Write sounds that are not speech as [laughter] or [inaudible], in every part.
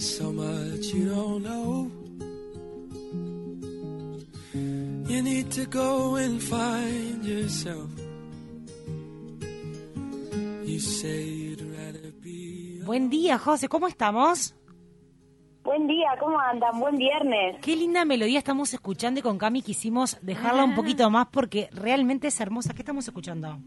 There's so much you don't know. You need to go and find yourself. You say you'd rather be. Buen día, José, ¿cómo estamos? Buen día, ¿cómo andan? Buen viernes. Qué linda melodía estamos escuchando y con Cami quisimos dejarla un poquito más porque realmente es hermosa. ¿Qué estamos escuchando?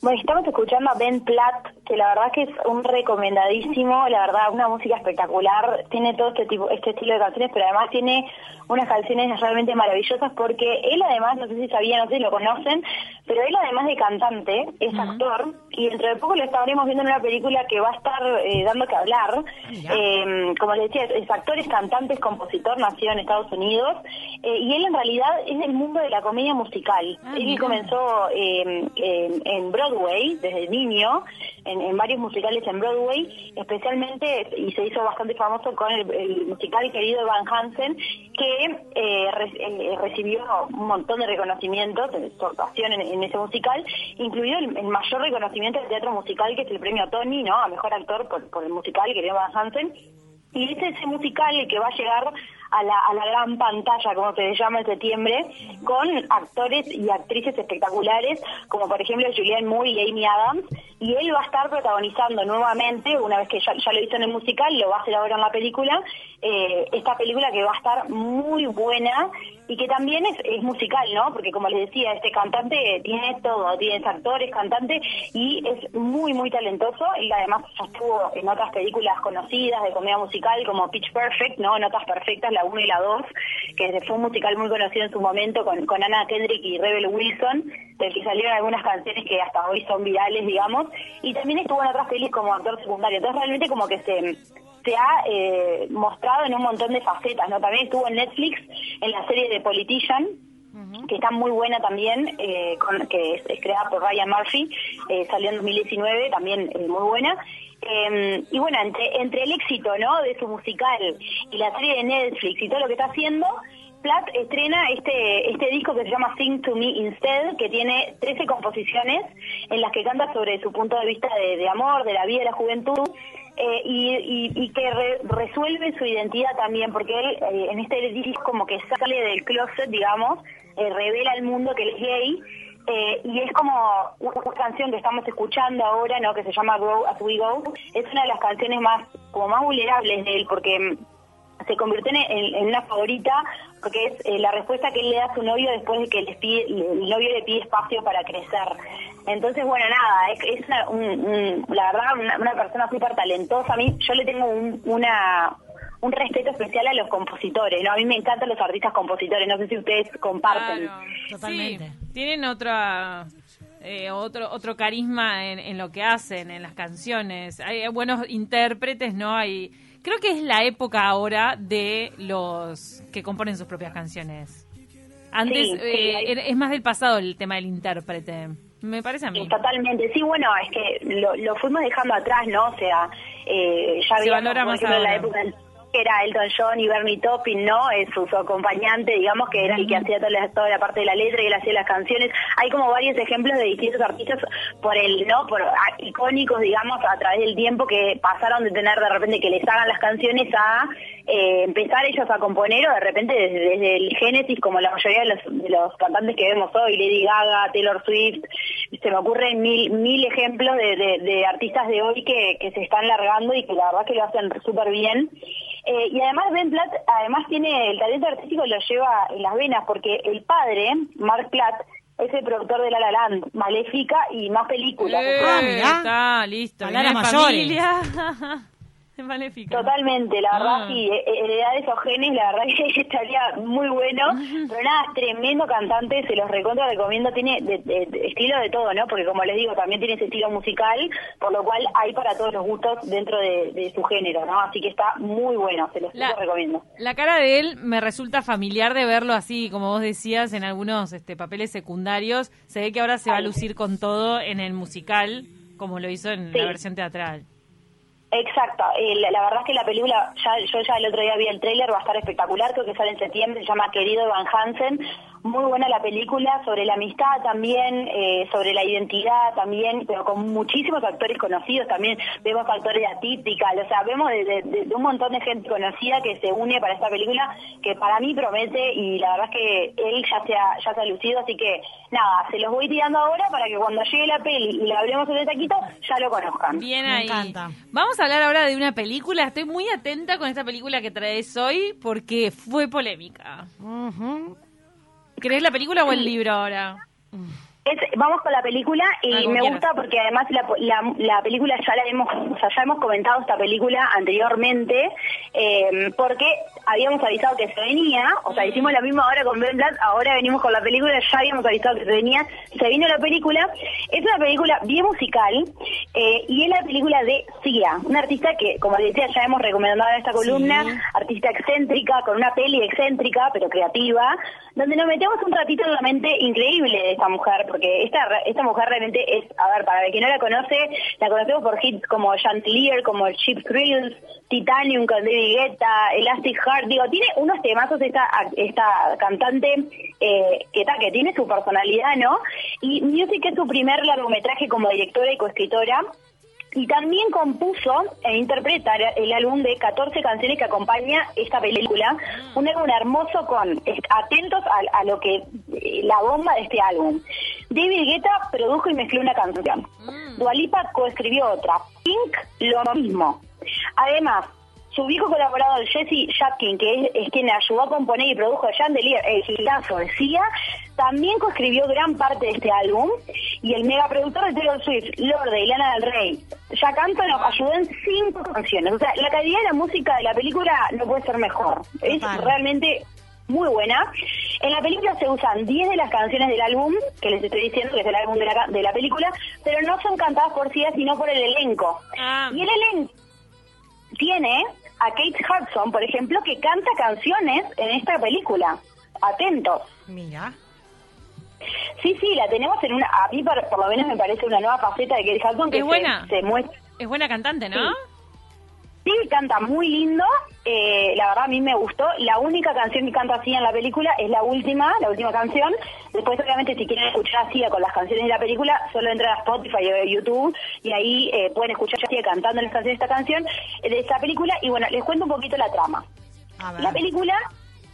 Bueno, estamos escuchando a Ben Platt, que la verdad que es un recomendadísimo, la verdad, una música espectacular, tiene todo este tipo, este estilo de canciones, pero además tiene unas canciones realmente maravillosas porque él además, no sé si sabían, no sé si lo conocen, pero él además de cantante, es actor, y dentro de poco lo estaremos viendo en una película que va a estar eh, dando que hablar. Eh, como les decía, es actor, es cantante, es compositor, nació en Estados Unidos, eh, y él en realidad es del mundo de la comedia musical. Ah, él mira. comenzó eh, en, en Broadway desde niño, en, en varios musicales en Broadway, especialmente, y se hizo bastante famoso con el, musical querido Van Hansen, que eh, re- eh, recibió un montón de reconocimientos de actuación en, ese musical, incluido el, mayor reconocimiento del teatro musical, que es el premio Tony, ¿no? A mejor actor por, el musical querido Van Hansen. Y es ese musical que va a llegar a la, a la gran pantalla, como se le llama en septiembre, con actores y actrices espectaculares, como por ejemplo Julianne Moore y Amy Adams, y él va a estar protagonizando nuevamente, una vez que ya, lo hizo en el musical, lo va a hacer ahora en la película, eh, esta película que va a estar muy buena y que también es, es musical, ¿no? Porque como les decía, este cantante tiene todo, tiene actores, cantante y es muy, muy talentoso y además ya estuvo en otras películas conocidas de comedia musical como Pitch Perfect, ¿no? Notas Perfectas, la 1 y la 2, que fue un musical muy conocido en su momento con, con Anna Kendrick y Rebel Wilson, del que salieron algunas canciones que hasta hoy son virales, digamos, y también estuvo en otras pelis como actor secundario. Entonces realmente como que se se ha eh, mostrado en un montón de facetas, ¿no? También estuvo en Netflix en la serie de Politician, que está muy buena también, eh, con- que es, es creada por Ryan Murphy, eh, salió en 2019, también eh, muy buena. Y bueno, entre, entre el éxito, ¿no? De su musical y la serie de Netflix y todo lo que está haciendo, Platt estrena este este disco que se llama Sing to Me Instead, que tiene 13 composiciones en las que canta sobre su punto de vista de, de amor, de la vida, de la juventud, eh, y, y- y que re- resuelve su identidad también, porque él eh, en este disco como que sale del closet, digamos, eh, revela al mundo que él es gay, eh, y es como una canción que estamos escuchando ahora, ¿no? Que se llama Go As We Go. Es una de las canciones más como más vulnerables de él, porque mm, se convirtió en, en- en una favorita porque es eh, la respuesta que él le da a su novio después de que les pide, el novio le pide espacio para crecer. Entonces, bueno, nada, es, es una- un- un- la verdad una, una persona súper talentosa. A mí, yo le tengo un, una un respeto especial a los compositores, ¿no? A mí me encantan los artistas compositores, no sé si ustedes comparten. Claro. Totalmente. Sí, tienen otra, eh, otro, otro carisma en, en lo que hacen, en las canciones. Hay buenos intérpretes, ¿no? Hay, creo que es la época ahora de los que componen sus propias canciones. Antes Sí, sí, eh, hay- es más del pasado el tema del intérprete. Me parece a mí. Totalmente, sí, bueno, es que lo, lo fuimos dejando atrás, ¿no? O sea, eh, ya Se había, valora más ejemplo, la época del- era Elton John y Bernie Taupin, ¿no? Es su, su acompañante, digamos, que era el que hacía toda la, toda la parte de la letra y él hacía las canciones. Hay como varios ejemplos de distintos artistas por el, ¿no? Por icónicos, digamos, a través del tiempo que pasaron de tener de repente que les hagan las canciones a eh, empezar ellos a componer o de repente desde, desde el génesis, como la mayoría de los, de los cantantes que vemos hoy, Lady Gaga, Taylor Swift, se me ocurren mil, mil ejemplos de, de- de artistas de hoy que, que se están largando y que la verdad que lo hacen súper bien. Eh, y además Ben Platt, además tiene el talento artístico lo lleva en las venas, porque el padre, Mark Platt, es el productor de La La Land, Maléfica y más películas. Eh, Ah, mirá. Está listo. Palabras mayores. familia. [laughs] [laughs] Maléfica. Totalmente, la verdad, Ah. sí, he- heredar esos genes, la verdad [laughs] que estaría muy bueno, pero nada, tremendo cantante, se los recontra recomiendo, tiene de- de- de estilo de todo, ¿no? Porque como les digo, también tiene ese estilo musical, por lo cual hay para todos los gustos dentro de, su género, ¿no? Así que está muy bueno, se los La- recomiendo. La cara de él me resulta familiar de verlo así, como vos decías, en algunos este, papeles secundarios. Se ve que ahora se va a lucir con todo en el musical, como lo hizo en Sí. la versión teatral. Exacto, eh, la, la verdad es que la película, ya yo ya el otro día vi el tráiler, va a estar espectacular, creo que sale en septiembre, se llama Querido Van Hansen, muy buena la película, sobre la amistad también, eh, sobre la identidad también, pero con muchísimos actores conocidos también, vemos actores de atípica, o sea, vemos de, de- de- de un montón de gente conocida que se une para esta película, que para mí promete y la verdad es que él ya se ha, ya se ha lucido, así que nada, se los voy tirando ahora para que cuando llegue la peli y la hablemos en el taquito, ya lo conozcan. Bien Me ahí. encanta. Vamos a hablar ahora de una película. Estoy muy atenta con esta película que traes hoy porque fue polémica. Ujú. ¿Crees la película o el libro ahora? Es- vamos con la película y Ah, me gusta porque además la, la, la película ya la hemos, o sea, ya hemos comentado esta película anteriormente eh, porque habíamos avisado que se venía, o sea, hicimos la misma hora con Ben Black, ahora venimos con la película, ya habíamos avisado que se venía, se vino la película, es una película bien musical eh, y es la película de Sia, una artista que, como les decía, ya hemos recomendado en esta columna, Sí. artista excéntrica, con una peli excéntrica, pero creativa, donde nos metemos un ratito en la mente increíble de esta mujer, porque esta esta mujer realmente es, a ver, para el que no la conoce, la conocemos por hits como Chantilly, como Cheap Thrills, Titanium con David Guetta, Elastic Heart, digo, tiene unos temazos esta, esta cantante eh, que, ta, que tiene su personalidad, ¿no? Y Music es su primer largometraje como directora y coescritora, y también compuso e interpreta el álbum de 14 canciones que acompaña esta película. Un álbum hermoso con, atentos a, a lo que, eh, la bomba de este álbum. David Guetta produjo y mezcló una canción. Dualipa coescribió otra. Pink, lo mismo. Además, su viejo colaborador Jesse Jatkin, que es, es quien ayudó a componer y produjo Chandelier, el gitazo de Sia, también coescribió gran parte de este álbum. Y el megaproductor de Taylor Swift, Lorde y Lana del Rey, Jack Antonoff, ayudó en cinco canciones. O sea, la calidad de la música de la película no puede ser mejor. Es realmente muy buena. En la película se usan 10 de las canciones del álbum, que les estoy diciendo que es el álbum de la, de la película, pero no son cantadas por Sia, sino por el elenco. Ah. Y el elenco tiene a Kate Hudson, por ejemplo, que canta canciones en esta película. Atentos. Mira. Sí, sí, la tenemos en una... A mí por, por lo menos me parece una nueva faceta de Kate Hudson que Es buena. se muestra... Es buena cantante, ¿no? Sí. Sí, canta muy lindo. eh, la verdad, a mí me gustó. La única canción que canta así en la película es la última, la última canción. Después, obviamente, si quieren escuchar así con las canciones de la película, solo entran a Spotify o YouTube y ahí eh, pueden escuchar así cantando las canciones de esta canción, eh, de esta película. Y bueno, les cuento un poquito la trama. La película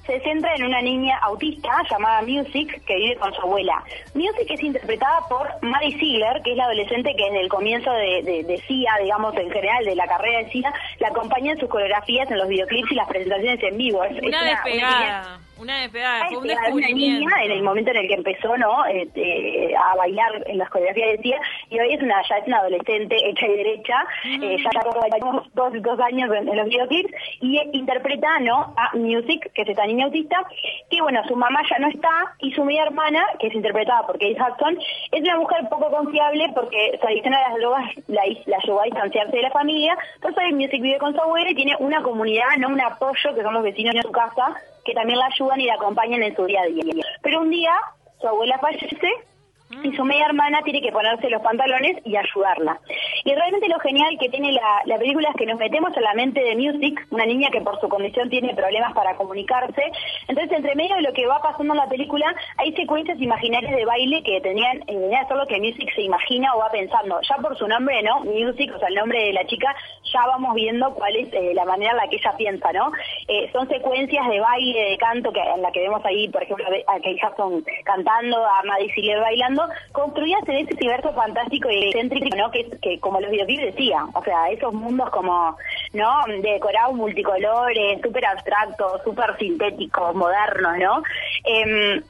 se centra en una niña autista llamada Music que vive con su abuela. Music es interpretada por Maddie Ziegler, que es la adolescente que en el comienzo de, de, de CIA, digamos en general de la carrera de CIA, la acompaña en sus coreografías en los videoclips y las presentaciones en vivo. Es- es Una una- una niña-. Una. Fue un era una niña en el momento en el que empezó no Este, a bailar en las coreografías de CIA y hoy es una ya es una adolescente hecha y derecha eh, ya lleva dos, dos años en, en los videoclips y interpreta no a Music que es esta niña autista que bueno su mamá ya no está y su media hermana que es interpretada por Kate Hudson es una mujer poco confiable porque su adicción a las drogas la, la llevó a distanciarse de la familia entonces Music vive con su abuela y tiene una comunidad no un apoyo que son los vecinos de su casa que también la ayudan y la acompañan en su día a día. Pero un día su abuela fallece y su media hermana tiene que ponerse los pantalones y ayudarla. Y realmente lo genial que tiene la, la película es que nos metemos en la mente de Music, una niña que por su condición tiene problemas para comunicarse. Entonces, entre medio de lo que va pasando en la película, hay secuencias imaginarias de baile que tenían, a ser lo que Music se imagina o va pensando. Ya por su nombre, ¿no? Music, o sea, el nombre de la chica, ya vamos viendo cuál es eh, la manera en la que ella piensa, ¿no? Eh, son secuencias de baile, de canto, que en la que vemos ahí, por ejemplo, a Kate Hudson cantando, a Maddie Ziegler bailando, construidas en ese universo fantástico y excéntrico, ¿no? Que, que como los videoclips decía, o sea, esos mundos como, ¿no? Decorados multicolores, súper abstractos, súper sintéticos, modernos, ¿no? Em,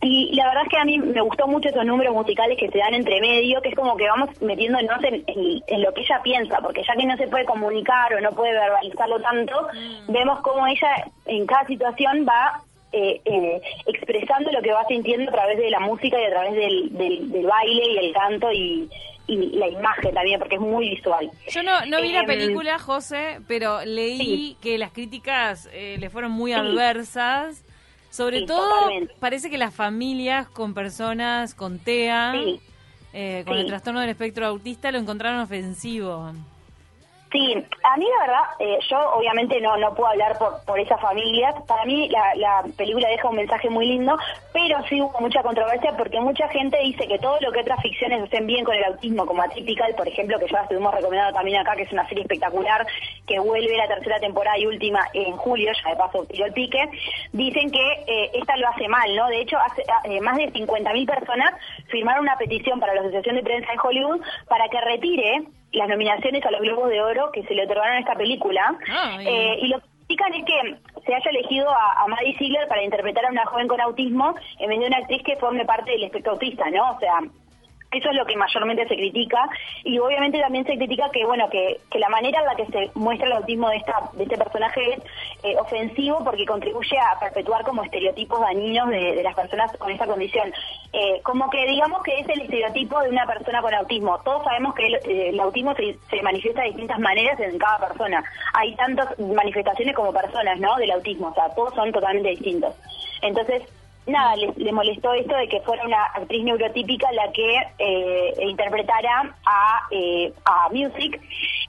Y la verdad es que a mí me gustó mucho esos números musicales que se dan entre medio, que es como que vamos metiéndonos en, en- en lo que ella piensa, porque ya que no se puede comunicar o no puede verbalizarlo tanto, vemos cómo ella en cada situación va eh, eh, expresando lo que va sintiendo a través de la música y a través del, del, del baile y el canto y, y la imagen también, porque es muy visual. Yo no, no vi la Em, película, José, pero leí Sí. que las críticas eh, le fueron muy Sí. adversas. Sobre Sí, todo, totalmente. parece que las familias con personas con TEA, eh, con el trastorno del espectro autista, lo encontraron ofensivo. Sí, a mí la verdad, eh, yo obviamente no no puedo hablar por, por esas familias. Para mí la, la película deja un mensaje muy lindo, pero sí hubo mucha controversia porque mucha gente dice que todo lo que otras ficciones hacen bien con el autismo, como Atypical, por ejemplo, que ya estuvimos recomendando también acá, que es una serie espectacular, que vuelve la tercera temporada y última en julio, ya de paso tiró el pique, dicen que eh, esta lo hace mal, ¿no? De hecho, hace, eh, más de 50.000 personas firmaron una petición para la Asociación de Prensa de Hollywood para que retire las nominaciones a los Globos de Oro que se le otorgaron a esta película. Ay. Eh, y lo que critican es que se haya elegido a, a Maddie Ziegler para interpretar a una joven con autismo en vez de una actriz que forme parte del espectro autista, ¿no? O sea, eso es lo que mayormente se critica y obviamente también se critica que bueno que, que la manera en la que se muestra el autismo de esta de este personaje es eh, ofensivo porque contribuye a perpetuar como estereotipos dañinos de, las personas con esta condición. Eh, como que digamos que es el estereotipo de una persona con autismo. Todos sabemos que el, eh, el autismo se, se manifiesta de distintas maneras en cada persona. Hay tantas manifestaciones como personas no del autismo. O sea todos son totalmente distintos. Entonces nada, le, le molestó esto de que fuera una actriz neurotípica la que eh, interpretara a, eh, a Music.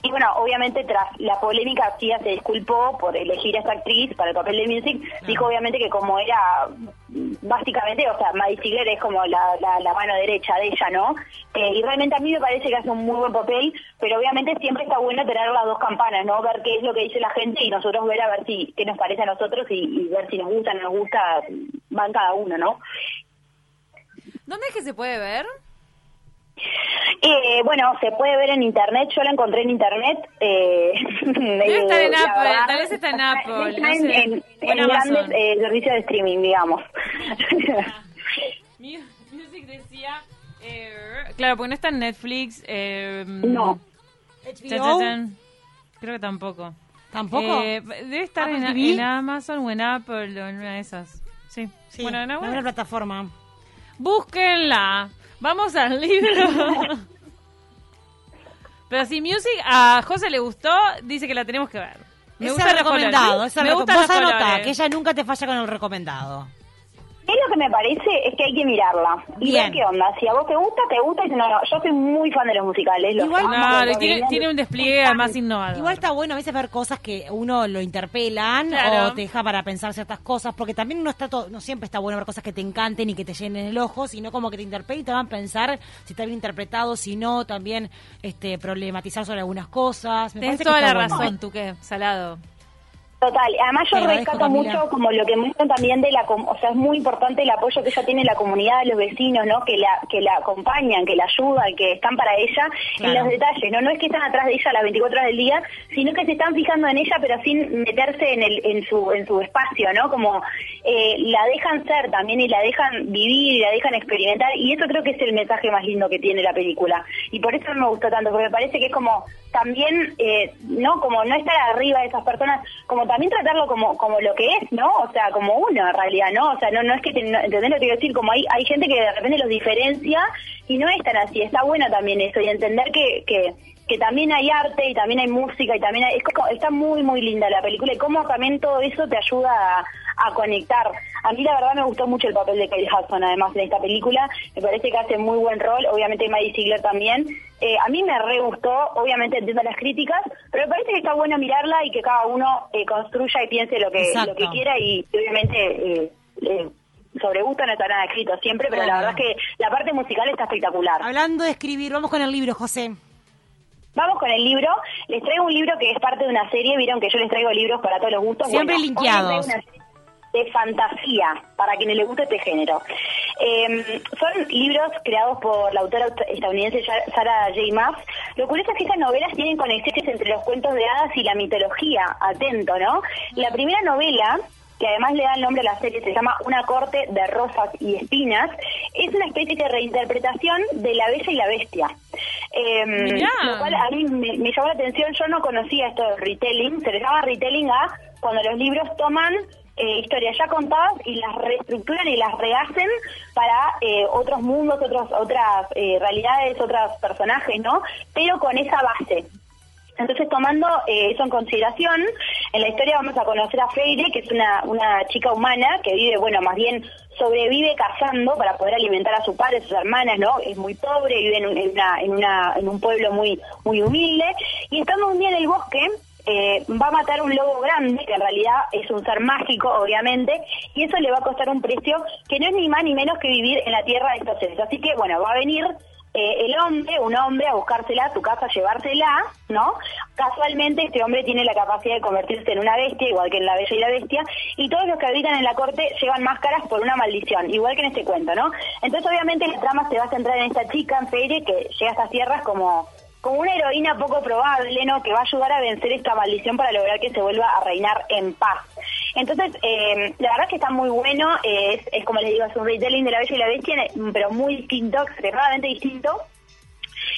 Y bueno, obviamente tras la polémica, Sia se disculpó por elegir a esta actriz para el papel de Music. Dijo obviamente que como era, básicamente, o sea, Maddie Ziegler es como la, la, la mano derecha de ella, ¿no? Eh, y realmente a mí me parece que hace un muy buen papel, pero obviamente siempre está bueno tener las dos campanas, ¿no? Ver qué es lo que dice la gente y nosotros ver a ver si qué nos parece a nosotros y, y ver si nos gusta o no nos gusta, van cada uno, ¿no? ¿Dónde es que se puede ver? Eh, bueno, se puede ver en internet, yo la encontré en internet. Eh, [laughs] Debe estar en Apple, verdad, tal vez está en Apple, Está no en, sé. en- en en Amazon. grandes eh, servicios de streaming, digamos. Mu- Music decía... eh, claro, porque no está en Netflix. eh, no. HBO. Creo que tampoco. ¿Tampoco? Eh, debe estar en Amazon o en Apple o en una de esas. Sí. Sí, bueno, en alguna- plataforma. Búsquenla. Vamos al libro. [laughs] Pero si Music a José le gustó, dice que la tenemos que ver. Me es gustan el recomendado. Es el Me reco- gustan Vos anotá, que ella nunca te falla con el recomendado. Es lo que me parece es que hay que mirarla y Bien. ver qué onda. Si a vos te gusta, te gusta. Y no, no. Yo soy muy fan de los musicales. Los Igual- amo, tiene, tiene un despliegue además innovador. Igual está bueno a veces ver cosas que uno lo interpelan Claro. o te deja para pensar ciertas cosas, porque también no está todo, no siempre está bueno ver cosas que te encanten y que te llenen el ojo, sino como que te interpelen y te van a pensar si está bien interpretado, si no, también este problematizar sobre algunas cosas. Me Tienes parece que toda la está bueno. razón, tú qué, salado. Total, además yo rescato Camila. mucho como lo que muestran también de la, o sea, es muy importante el apoyo que ella tiene en la comunidad los vecinos, ¿no? Que la que la acompañan, que la ayudan, que están para ella en los detalles, ¿no? No es que están atrás de ella las 24 horas del día, sino que se están fijando en ella, pero sin meterse en el en su en su espacio, ¿no? Como eh, la dejan ser también y la dejan vivir y la dejan experimentar y eso creo que es el mensaje más lindo que tiene la película y por eso me gustó tanto porque me parece que es como también eh, no como no estar arriba de esas personas como también tratarlo como como lo que es no o sea como uno en realidad no o sea no no es que te, ¿entendés lo que quiero decir como hay hay gente que de repente los diferencia y no es tan así. Está bueno también eso y entender que que que también hay arte y también hay música y también hay, es como- está muy muy linda la película y cómo también todo eso te ayuda a, a conectar. A mí la verdad me gustó mucho el papel de Kyle Hudson además en esta película, me parece que hace muy buen rol, obviamente Maddie Ziegler también. Eh, a mí me re gustó, obviamente entiendo las críticas, pero me parece que está bueno mirarla y que cada uno eh, construya y piense lo que, Exacto. lo que quiera y obviamente... Eh, sobre gusto no está nada escrito siempre, pero la verdad es que la parte musical está espectacular. Hablando de escribir, vamos con el libro, José. Vamos con el libro. Les traigo un libro que es parte de una serie. Vieron que yo les traigo libros para todos los gustos. Siempre Bueno, linkeados. de fantasía para quienes les guste este género. Eh, son libros creados por la autora estadounidense Sa- Sarah J. Maas. Lo curioso es que estas novelas tienen conexiones entre los cuentos de hadas y la mitología. Atento, ¿no? La primera novela que además le da el nombre a la serie, se llama Una corte de rosas y espinas, es una especie de reinterpretación de La Bella y la Bestia. Em, lo cual a mí me, me llamó la atención, yo no conocía esto de retelling, se le llama retelling a cuando los libros toman eh, historias ya contadas y las reestructuran y las rehacen para eh, otros mundos, otros, otras eh, realidades, otros personajes, ¿no? Pero con esa base. Entonces, tomando eso en consideración, en la historia vamos a conocer a Freire, que es una, una chica humana que vive, bueno, más bien sobrevive cazando para poder alimentar a su padre, a sus hermanas, ¿no? Es muy pobre, vive en, en, una, en, una, en un pueblo muy, muy humilde. Y estando un día en el bosque, eh, va a matar un lobo grande, que en realidad es un ser mágico, obviamente, y eso le va a costar un precio que no es ni más ni menos que vivir en la tierra de estos seres. Así que, bueno, va a venir eh, el hombre, un hombre, a buscársela a su casa, a llevársela, ¿no? Casualmente este hombre tiene la capacidad de convertirse en una bestia, igual que en la Bella y la Bestia, y todos los que habitan en la corte llevan máscaras por una maldición, igual que en este cuento, ¿no? Entonces obviamente la trama se va a centrar en esta chica, en Feire, que llega a estas tierras como como una heroína poco probable, ¿no? Que va a ayudar a vencer esta maldición para lograr que se vuelva a reinar en paz. Entonces, eh, la verdad es que está muy bueno, es, es como les digo, es un retelling de La Bella y la Bestia, pero muy distinto, extremadamente distinto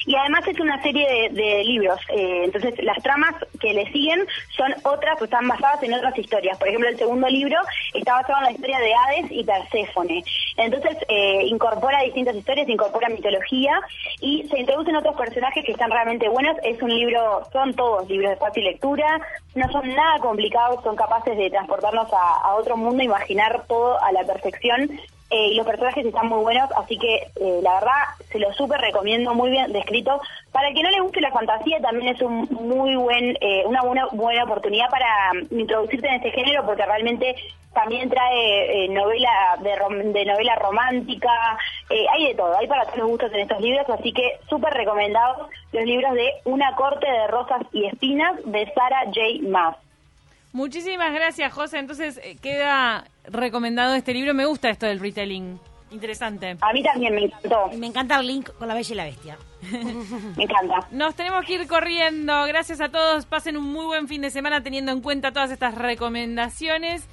y además es una serie de, libros. Eh, entonces, las tramas que le siguen son otras, pues están basadas en otras historias. Por ejemplo, el segundo libro está basado en la historia de Hades y Perséfone. Entonces, eh, incorpora distintas historias, incorpora mitología y se introducen otros personajes que están realmente buenos. Es un libro, son todos libros de fácil lectura, no son nada complicados, son capaces de transportarnos a, a otro mundo, imaginar todo a la perfección eh, y los personajes están muy buenos, así que eh, la verdad se lo súper recomiendo, muy bien descrito. Para el que no le guste la fantasía también es un muy buen, eh, una buena, buena oportunidad para mm, introducirte en este género porque realmente también trae novela de, novela romántica, hay de todo, hay para todos los gustos en estos libros, así que súper recomendados los libros de Una corte de rosas y espinas de Sarah J. Maas. Muchísimas gracias, José. Entonces queda recomendado este libro. Me gusta esto del retelling. Interesante. A mí también me encantó. Me encanta el link con la Bella y la Bestia. [laughs] me encanta. Nos tenemos que ir corriendo. Gracias a todos. Pasen un muy buen fin de semana teniendo en cuenta todas estas recomendaciones.